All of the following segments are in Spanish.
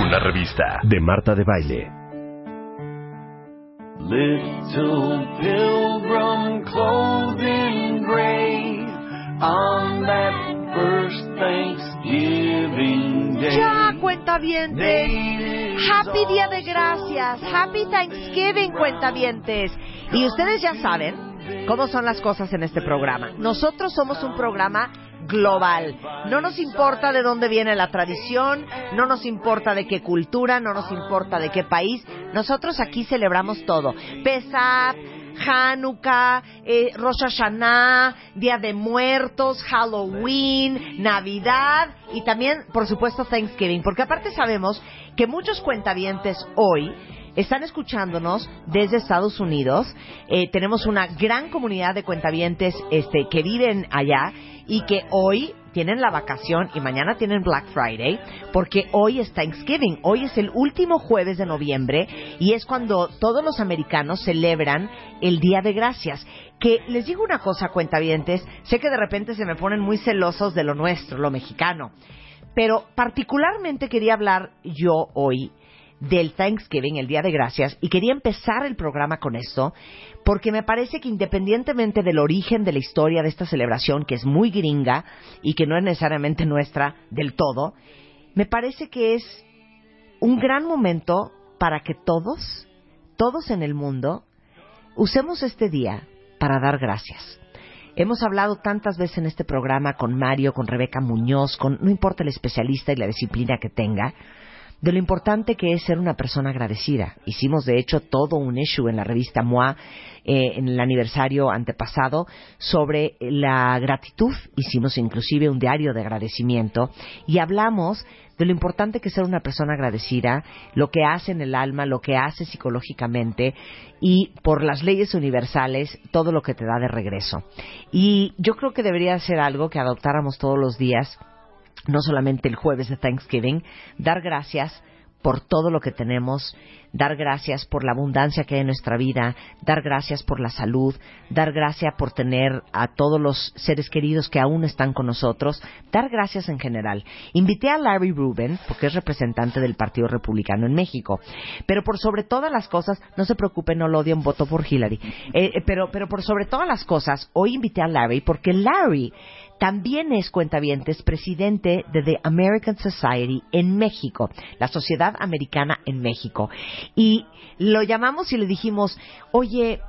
Una revista de Marta de Baile. Little pilgrim clothing gray on that first Thanksgiving day. Ya, cuentavientes. Happy Día de Gracias. Happy Thanksgiving, cuentavientes. Y ustedes ya saben cómo son las cosas en este programa. Nosotros somos un programa global. No nos importa de dónde viene la tradición, no nos importa de qué cultura, no nos importa de qué país. Nosotros aquí celebramos todo. Pesach, Hanukkah, eh, Rosh Hashanah, Día de Muertos, Halloween, Navidad y también, por supuesto, Thanksgiving. Porque aparte sabemos que muchos cuentavientes hoy están escuchándonos desde Estados Unidos. Eh, tenemos una gran comunidad de cuentavientes este, que viven allá y que hoy tienen la vacación y mañana tienen Black Friday, porque hoy es Thanksgiving, hoy es el último jueves de noviembre y es cuando todos los americanos celebran el Día de Gracias. Que les digo una cosa, cuentavientes, sé que de repente se me ponen muy celosos de lo nuestro, lo mexicano, pero particularmente quería hablar yo hoy del Thanksgiving, el Día de Gracias, y quería empezar el programa con esto, porque me parece que independientemente del origen de la historia de esta celebración, que es muy gringa y que no es necesariamente nuestra del todo, me parece que es un gran momento para que todos, todos en el mundo, usemos este día para dar gracias. Hemos hablado tantas veces en este programa con Mario, con Rebeca Muñoz, con no importa el especialista y la disciplina que tenga, de lo importante que es ser una persona agradecida. Hicimos, de hecho, todo un issue en la revista MOA eh, en el aniversario antepasado sobre la gratitud. Hicimos inclusive un diario de agradecimiento y hablamos de lo importante que es ser una persona agradecida, lo que hace en el alma, lo que hace psicológicamente y por las leyes universales todo lo que te da de regreso. Y yo creo que debería ser algo que adoptáramos todos los días no solamente el jueves de Thanksgiving, dar gracias por todo lo que tenemos, dar gracias por la abundancia que hay en nuestra vida, dar gracias por la salud, dar gracias por tener a todos los seres queridos que aún están con nosotros, dar gracias en general. Invité a Larry Rubin, porque es representante del Partido Republicano en México, pero por sobre todas las cosas, no se preocupen, no lo odien, voto por Hillary, Eh, pero, pero por sobre todas las cosas, hoy invité a Larry porque Larry también es cuentavientes presidente de The American Society en México, la Sociedad Americana en México. Y lo llamamos y le dijimos, oye,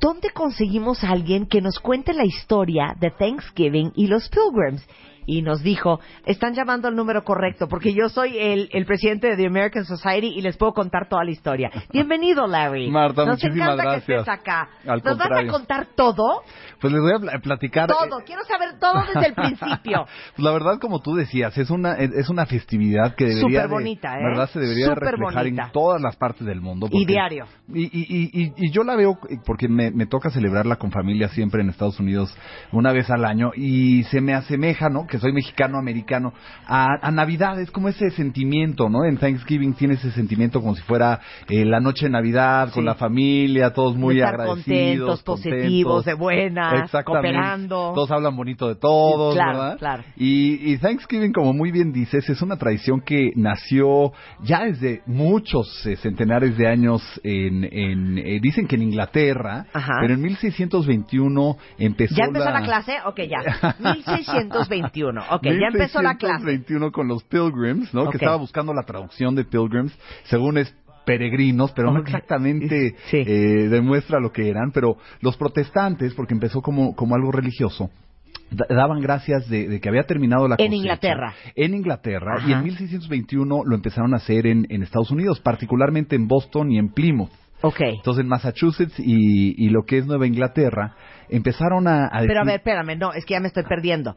¿dónde conseguimos a alguien que nos cuente la historia de Thanksgiving y los Pilgrims? Y nos dijo, están llamando al número correcto, porque yo soy el, el presidente de The American Society y les puedo contar toda la historia. Bienvenido, Larry. Marta, Nos muchísimas encanta que gracias. estés acá. Al ¿Nos vas a contar todo? Pues les voy a pla- platicar. Todo. Quiero saber todo desde el principio. Pues la verdad, como tú decías, es una es una festividad que debería Súper de- bonita, ¿eh? ¿verdad? Se debería de Súper reflejar bonita. en todas las partes del mundo. Y diario. Y, y, y, y- y yo la veo porque me, me toca celebrarla con familia siempre en Estados Unidos una vez al año y se me asemeja, ¿no? Que soy mexicano americano a, a Navidad. Es como ese sentimiento, ¿no? En Thanksgiving tiene ese sentimiento como si fuera eh, la noche de Navidad Sí. con la familia, todos muy estar agradecidos, contentos, positivos, contentos. de buenas, cooperando. Todos hablan bonito de todos, Claro, ¿verdad? claro. Y, y Thanksgiving, como muy bien dices, es una tradición que nació ya desde muchos eh, centenares de años en, en eh, dicen que en Inglaterra, Ajá. pero en 1621 empezó ¿Ya empezó la clase? Ok, ya. 1621. Ok, ya empezó la clase. 1621 con los Pilgrims, ¿no? Ok. Que estaba buscando la traducción de Pilgrims, según es peregrinos, pero no exactamente Sí. eh, demuestra lo que eran, pero los protestantes, porque empezó como, como algo religioso, da- daban gracias de, de que había terminado la En cosecha. Inglaterra. En Inglaterra, Ajá. y en 1621 lo empezaron a hacer en, en Estados Unidos, particularmente en Boston y en Plymouth. Ok. Entonces en Massachusetts y, y lo que es Nueva Inglaterra empezaron a, a Pero a decir- ver, espérame, no, es que ya me estoy perdiendo.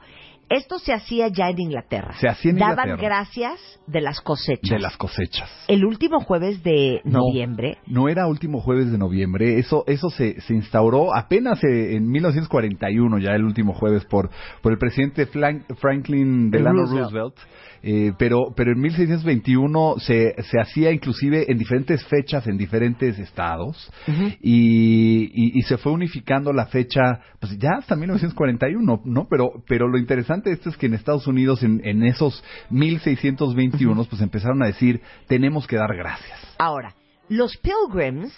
Esto se hacía ya en Inglaterra. Se hacía en Daban Inglaterra. gracias de las cosechas. De las cosechas. El último jueves de No, noviembre. No, era último jueves de noviembre. Eso, eso se, se instauró apenas eh, en 1941, ya el último jueves, por, por el presidente Franklin Delano Roosevelt. Roosevelt. Eh, pero, pero en 1621 se, se hacía inclusive en diferentes fechas en diferentes estados y, y, y se fue unificando la fecha, pues ya hasta 1941, ¿no? Pero, pero lo interesante de esto es que en Estados Unidos en, en esos 1621 pues empezaron a decir tenemos que dar gracias. Ahora, los Pilgrims,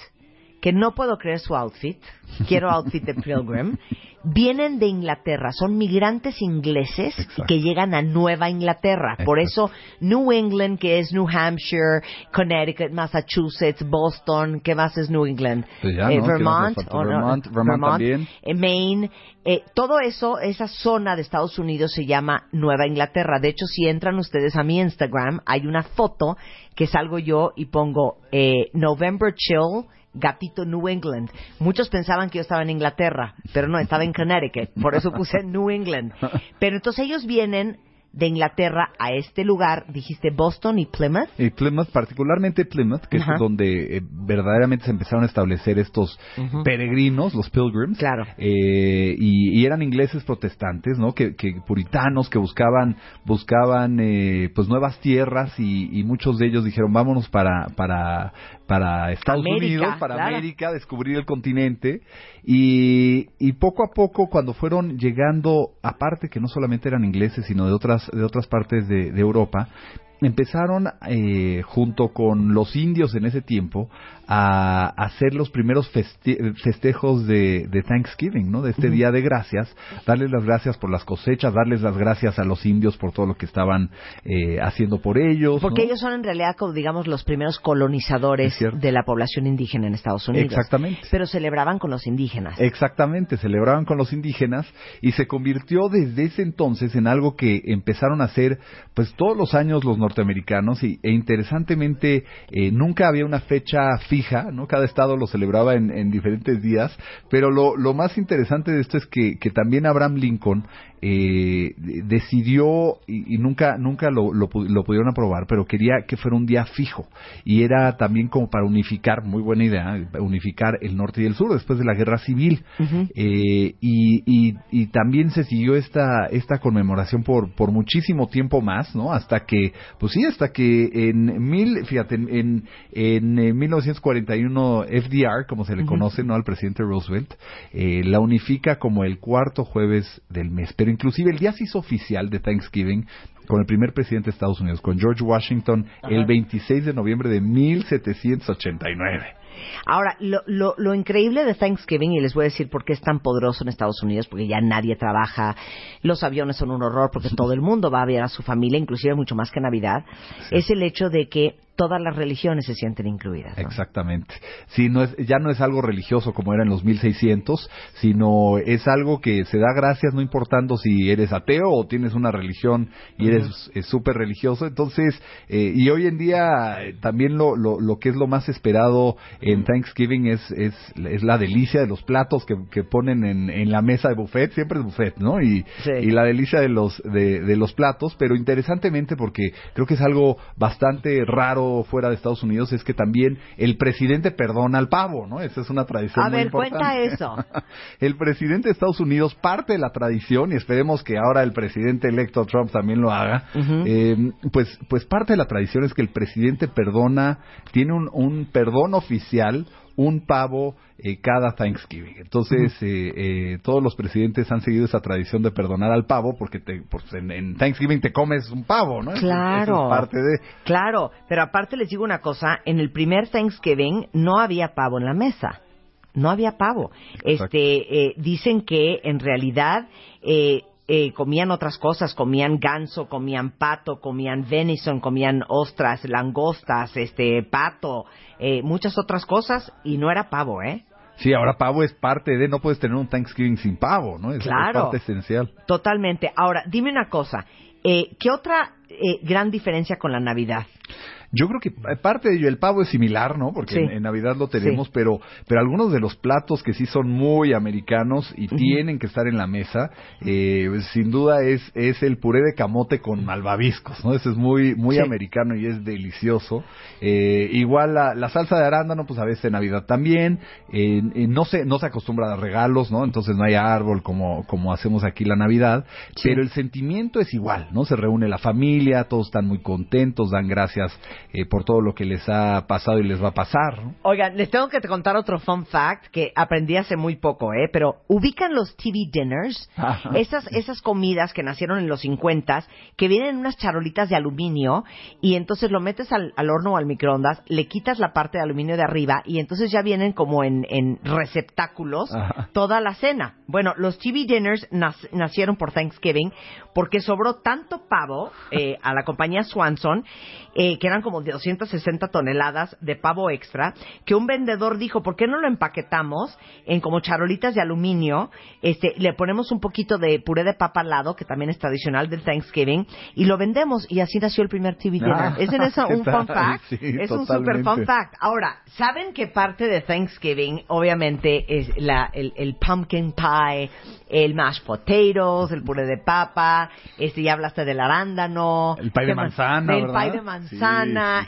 que no puedo creer su outfit, quiero outfit de Pilgrim, vienen de Inglaterra, son migrantes ingleses Exacto. que llegan a Nueva Inglaterra. Por eso New England, que es New Hampshire, Connecticut, Massachusetts, Boston, ¿qué más es New England? Pues ya, Eh, ¿no? ¿Qué más nos Vermont. Vermont, Vermont eh, Maine, eh, todo eso, esa zona de Estados Unidos se llama Nueva Inglaterra. De hecho, si entran ustedes a mi Instagram, hay una foto que salgo yo y pongo eh, November Chill. Gatito New England. Muchos pensaban que yo estaba en Inglaterra, pero no, estaba en Connecticut. Por eso puse New England. Pero entonces ellos vienen de Inglaterra a este lugar, dijiste Boston y Plymouth. Y Plymouth, particularmente Plymouth, que es donde eh, verdaderamente se empezaron a establecer estos peregrinos, los pilgrims. Claro. Eh, y, y eran ingleses protestantes, ¿no? Que, que puritanos que buscaban, buscaban, eh, pues nuevas tierras y, y muchos de ellos dijeron vámonos para, para, para Estados América, Unidos, para claro. América, descubrir el continente. Y, y poco a poco, cuando fueron llegando, aparte que no solamente eran ingleses, sino de otras, de otras partes de, Europa, empezaron eh, junto con los indios en ese tiempo a hacer los primeros feste- festejos de, de Thanksgiving, ¿no? De este Día de Gracias, darles las gracias por las cosechas, darles las gracias a los indios por todo lo que estaban eh, haciendo por ellos. Porque ¿no? ellos son en realidad, como digamos, los primeros colonizadores de la población indígena en Estados Unidos. Exactamente. Pero celebraban con los indígenas. Exactamente, celebraban con los indígenas y se convirtió desde ese entonces en algo que empezaron a hacer pues todos los años los norteamericanos y, e interesantemente eh, nunca había una fecha fija, ¿no? Cada estado lo celebraba en, en diferentes días, pero lo, lo más interesante de esto es que, que también Abraham Lincoln eh, de- decidió y, y nunca nunca lo, lo, lo pudieron aprobar, pero quería que fuera un día fijo. Y era también como para unificar, muy buena idea, unificar el norte y el sur después de la guerra civil. Eh, y, y, y también se siguió esta esta conmemoración por por muchísimo tiempo más, ¿no? Hasta que pues sí, hasta que en mil, fíjate, en en, en, eh, 1941 FDR, como se le conoce, ¿no? Al presidente Roosevelt, eh, la unifica como el cuarto jueves del mes, pero inclusive el día oficial de Thanksgiving con el primer presidente de Estados Unidos, con George Washington, el 26 de noviembre de 1789. Ahora, lo, lo, lo increíble de Thanksgiving, y les voy a decir por qué es tan poderoso en Estados Unidos, porque ya nadie trabaja, los aviones son un horror, porque todo el mundo va a ver a su familia, inclusive mucho más que Navidad, es el hecho de que todas las religiones se sienten incluidas. ¿no? Exactamente. Sí, no es, ya no es algo religioso como era en los 1600, sino es algo que se da gracias no importando si eres ateo o tienes una religión y eres eh, súper religioso. Entonces, eh, y hoy en día eh, también lo, lo, lo que es lo más esperado en Thanksgiving es, es, es la delicia de los platos que, que ponen en, en la mesa de buffet, siempre es buffet, ¿no? Y, Sí. y la delicia de los, de, de los platos, pero interesantemente porque creo que es algo bastante raro fuera de Estados Unidos, es que también el presidente perdona al pavo, ¿no? Esa es una tradición A muy ver, importante. cuenta eso. el presidente de Estados Unidos parte de la tradición y esperemos que ahora el presidente electo Trump también lo haga. Eh, pues, pues parte de la tradición es que el presidente perdona, tiene un, un perdón oficial, un pavo eh, cada Thanksgiving. Entonces, eh, eh, todos los presidentes han seguido esa tradición de perdonar al pavo porque te, pues, en, en Thanksgiving te comes un pavo, ¿no? Claro. es parte de... Claro, pero aparte les digo una cosa, en el primer Thanksgiving no había pavo en la mesa. No había pavo. Exacto. Este, eh, dicen que en realidad eh, comían otras cosas, comían ganso, comían pato, comían venison, comían ostras, langostas, este, pato, eh, muchas otras cosas y no era pavo, ¿eh? Sí, ahora pavo es parte de... No puedes tener un Thanksgiving sin pavo, ¿no? Es, es Claro. parte esencial. Totalmente. Ahora, dime una cosa, eh, ¿qué otra eh, gran diferencia con la Navidad? Yo creo que parte de ello, el pavo es similar, ¿no? Porque Sí. en, en Navidad lo tenemos, Sí. pero, pero algunos de los platos que sí son muy americanos y tienen que estar en la mesa, eh, sin duda es, es el puré de camote con malvaviscos, ¿no? Ese es muy, muy Sí. americano y es delicioso. Eh, igual la, la salsa de arándano, pues a veces en Navidad también. Eh, no se, no se acostumbra a dar regalos, ¿no? Entonces no hay árbol como, como hacemos aquí la Navidad, pero el sentimiento es igual, ¿no? Se reúne la familia, todos están muy contentos, dan gracias eh, por todo lo que les ha pasado y les va a pasar, ¿no? Oigan, les tengo que contar otro fun fact que aprendí hace muy poco, ¿eh? Pero ubican los TV dinners, Ajá. esas esas comidas que nacieron en los 50 que vienen en unas charolitas de aluminio y entonces lo metes al, al horno o al microondas, le quitas la parte de aluminio de arriba y entonces ya vienen como en, en receptáculos Ajá. toda la cena. Bueno, los TV dinners nac- nacieron por Thanksgiving porque sobró tanto pavo eh, a la compañía Swanson, eh, que eran como de 260 toneladas de pavo extra, que un vendedor dijo, ¿por qué no lo empaquetamos en como charolitas de aluminio? Este, le ponemos un poquito de puré de papa al lado, que también es tradicional del Thanksgiving, y lo vendemos. Y así nació el primer TV dinner. Ah, ¿Es en eso ¿qué un fun fact? Sí, es un super fun fact. Ahora, ¿saben que parte de Thanksgiving, obviamente, es la, el, el pumpkin pie, el mashed potatoes, el puré de papa, este, ya hablaste del arándano. El pie de ¿qué manzana, El pie de manzana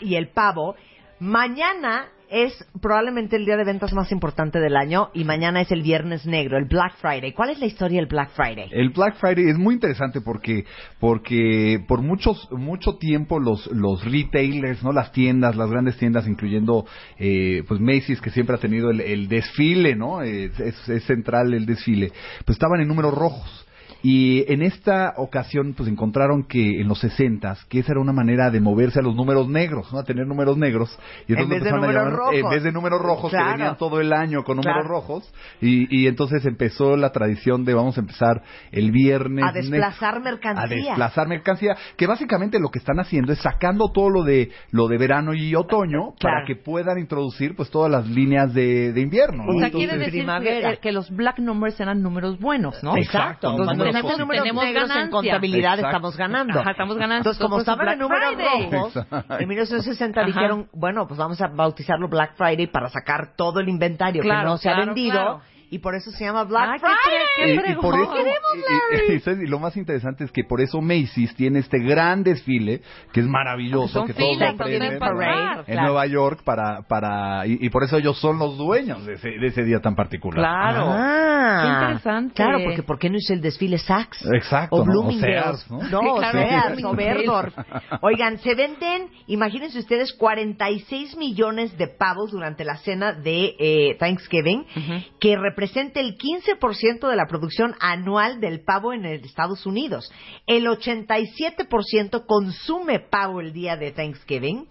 y el pavo. Mañana es probablemente el día de ventas más importante del año y mañana es el Viernes Negro, el Black Friday. ¿Cuál es la historia del Black Friday? El Black Friday es muy interesante porque porque por muchos mucho tiempo los los retailers, no las tiendas, las grandes tiendas, incluyendo eh, pues Macy's que siempre ha tenido el, el desfile, no es, es- es central el desfile, pues estaban en números rojos. Y en esta ocasión, pues encontraron que en los 60 que esa era una manera de moverse a los números negros, ¿no? A tener números negros. Y En vez de empezaron a números llamar- En rojos. vez de números rojos Claro. que venían todo el año con números Claro. rojos. Y, y entonces empezó la tradición de vamos a empezar el viernes. A desplazar mercancía. A desplazar mercancía. Que básicamente lo que están haciendo es sacando todo lo de lo de verano y otoño Claro. para que puedan introducir pues todas las líneas de, de invierno. ¿no? O sea, Entonces- quiere decir primavera. que, que los black numbers eran números buenos, ¿no? Exacto, Entonces, números tenemos números Tenemos negros en ganancia. contabilidad, Exacto. estamos ganando. Ajá, estamos ganando. Entonces, como Entonces, estaban en Black números Friday. rojos, Exacto. en 1960 Ajá. dijeron, bueno, pues vamos a bautizarlo Black Friday para sacar todo el inventario que Claro, no se ha claro, vendido. claro. Y por eso se llama Black qué Friday. fre- y, y por eso, y- y- y ¿sabes? y lo más interesante es que por eso Macy's tiene este gran desfile que es maravilloso, Son que todos filas aprenden, para ¿no? pasar, en claro. Nueva York para para y, y por eso ellos son los dueños de ese, de ese día tan particular. Claro. Ah, Qué interesante. Claro, porque ¿por qué no hizo el desfile Saks? Exacto, O ¿no? O Bloomingdale's. Sears, ¿no? No, o claro, Sears, o. Oigan, se venden, imagínense ustedes, 46 millones de pavos durante la cena de eh, Thanksgiving, Ujú. que representa el 15% de la producción anual del pavo en Estados Unidos. El 87% consume pavo el día de Thanksgiving.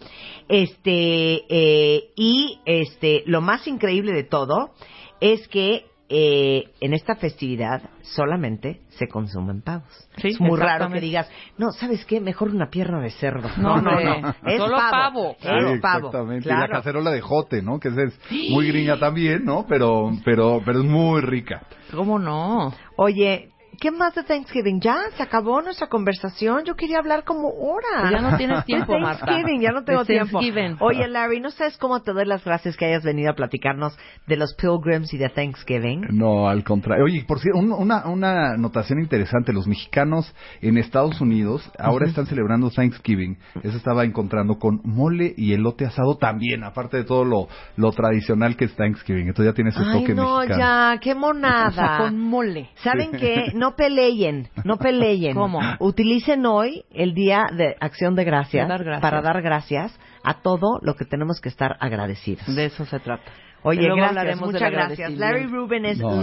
Este, eh, y este, lo más increíble de todo es que eh, en esta festividad solamente se consumen pavos. Sí, es muy raro que digas, no, ¿sabes qué? Mejor una pierna de cerdo. No, no, no. Es solo pavo. pavo. Es Sí, pavo. exactamente. Y la Claro. cacerola de jote, ¿no? Que es muy gringa también, ¿no? Pero pero pero es muy rica. ¿Cómo no? Oye, ¿qué más de Thanksgiving? Ya se acabó nuestra conversación. Yo quería hablar como hora. Pues ya no tienes tiempo, Marta. Thanksgiving, ya no tengo De tiempo. Oye, Larry, ¿no sabes cómo te doy las gracias que hayas venido a platicarnos de los Pilgrims y de Thanksgiving? No, al contrario. Oye, por cierto, un- una, una anotación interesante. Los mexicanos en Estados Unidos ahora están celebrando Thanksgiving. Eso estaba encontrando con mole y elote asado también, aparte de todo lo, lo tradicional que es Thanksgiving. Entonces ya tiene ese Ay, toque no, mexicano. ya, qué monada. Con mole. ¿Saben qué? No peleen, no peleen. ¿Cómo? Utilicen hoy el día de acción de gracias, De dar gracias. para dar gracias a todo lo que tenemos que estar agradecidos. De eso se trata. Oye, Luego gracias, hablaremos muchas gracias. Larry Rubin es No,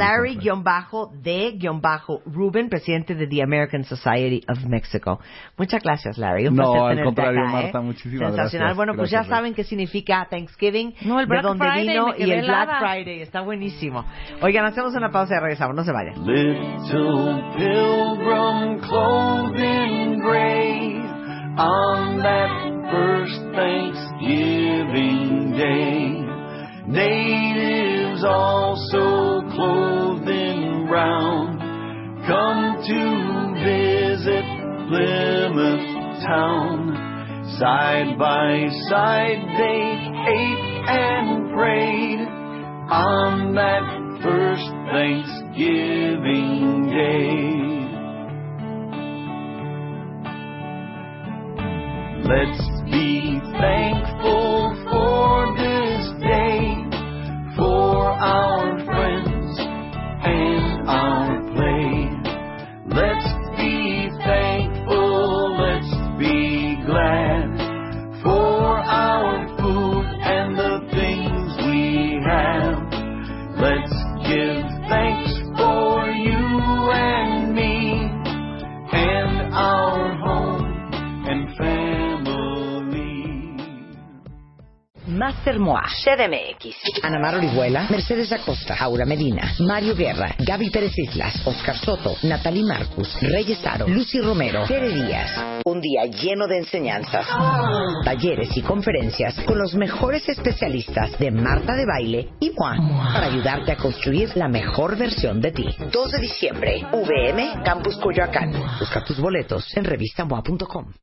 Larry-D-Rubin, presidente de The American Society of Mexico. Muchas gracias, Larry. Un No, al contrario, acá, ¿eh? Marta, muchísimas Sensacional. gracias. Bueno, pues Gracias, ya saben qué significa Thanksgiving, No, el de Black dónde Friday, vino y el Black helada. Friday. Está buenísimo. Oigan, hacemos una pausa y regresamos. No se vayan. Little pilgrim clothing grave on that first Thanksgiving day. Natives Side by side they ate and prayed on that first Thanksgiving Day. Let's be thankful Master Moa, CDMX, Ana Mar Orihuela, Mercedes Acosta, Aura Medina, Mario Guerra, Gaby Pérez Islas, Oscar Soto, Natalie Marcus, Reyes Aro, Lucy Romero, Tere Díaz. Un día lleno de enseñanzas, talleres y conferencias con los mejores especialistas de Marta de Baile y Moa para ayudarte a construir la mejor versión de ti. 2 de diciembre, VM, Campus Coyoacán. Busca tus boletos en revistamoa.com.